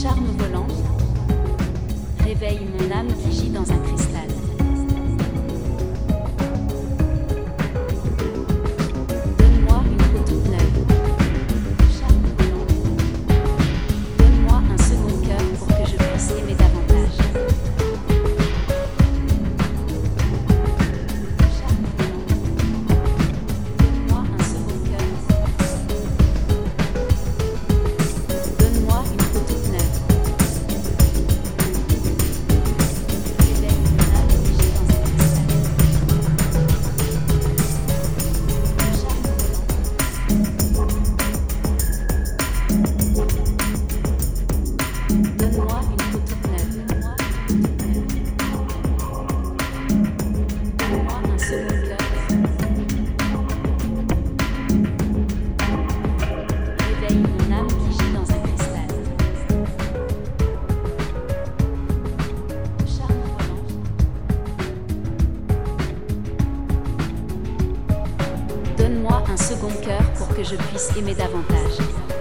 charme volant. Réveille mon âme qui gît dans un pour que je puisse aimer davantage.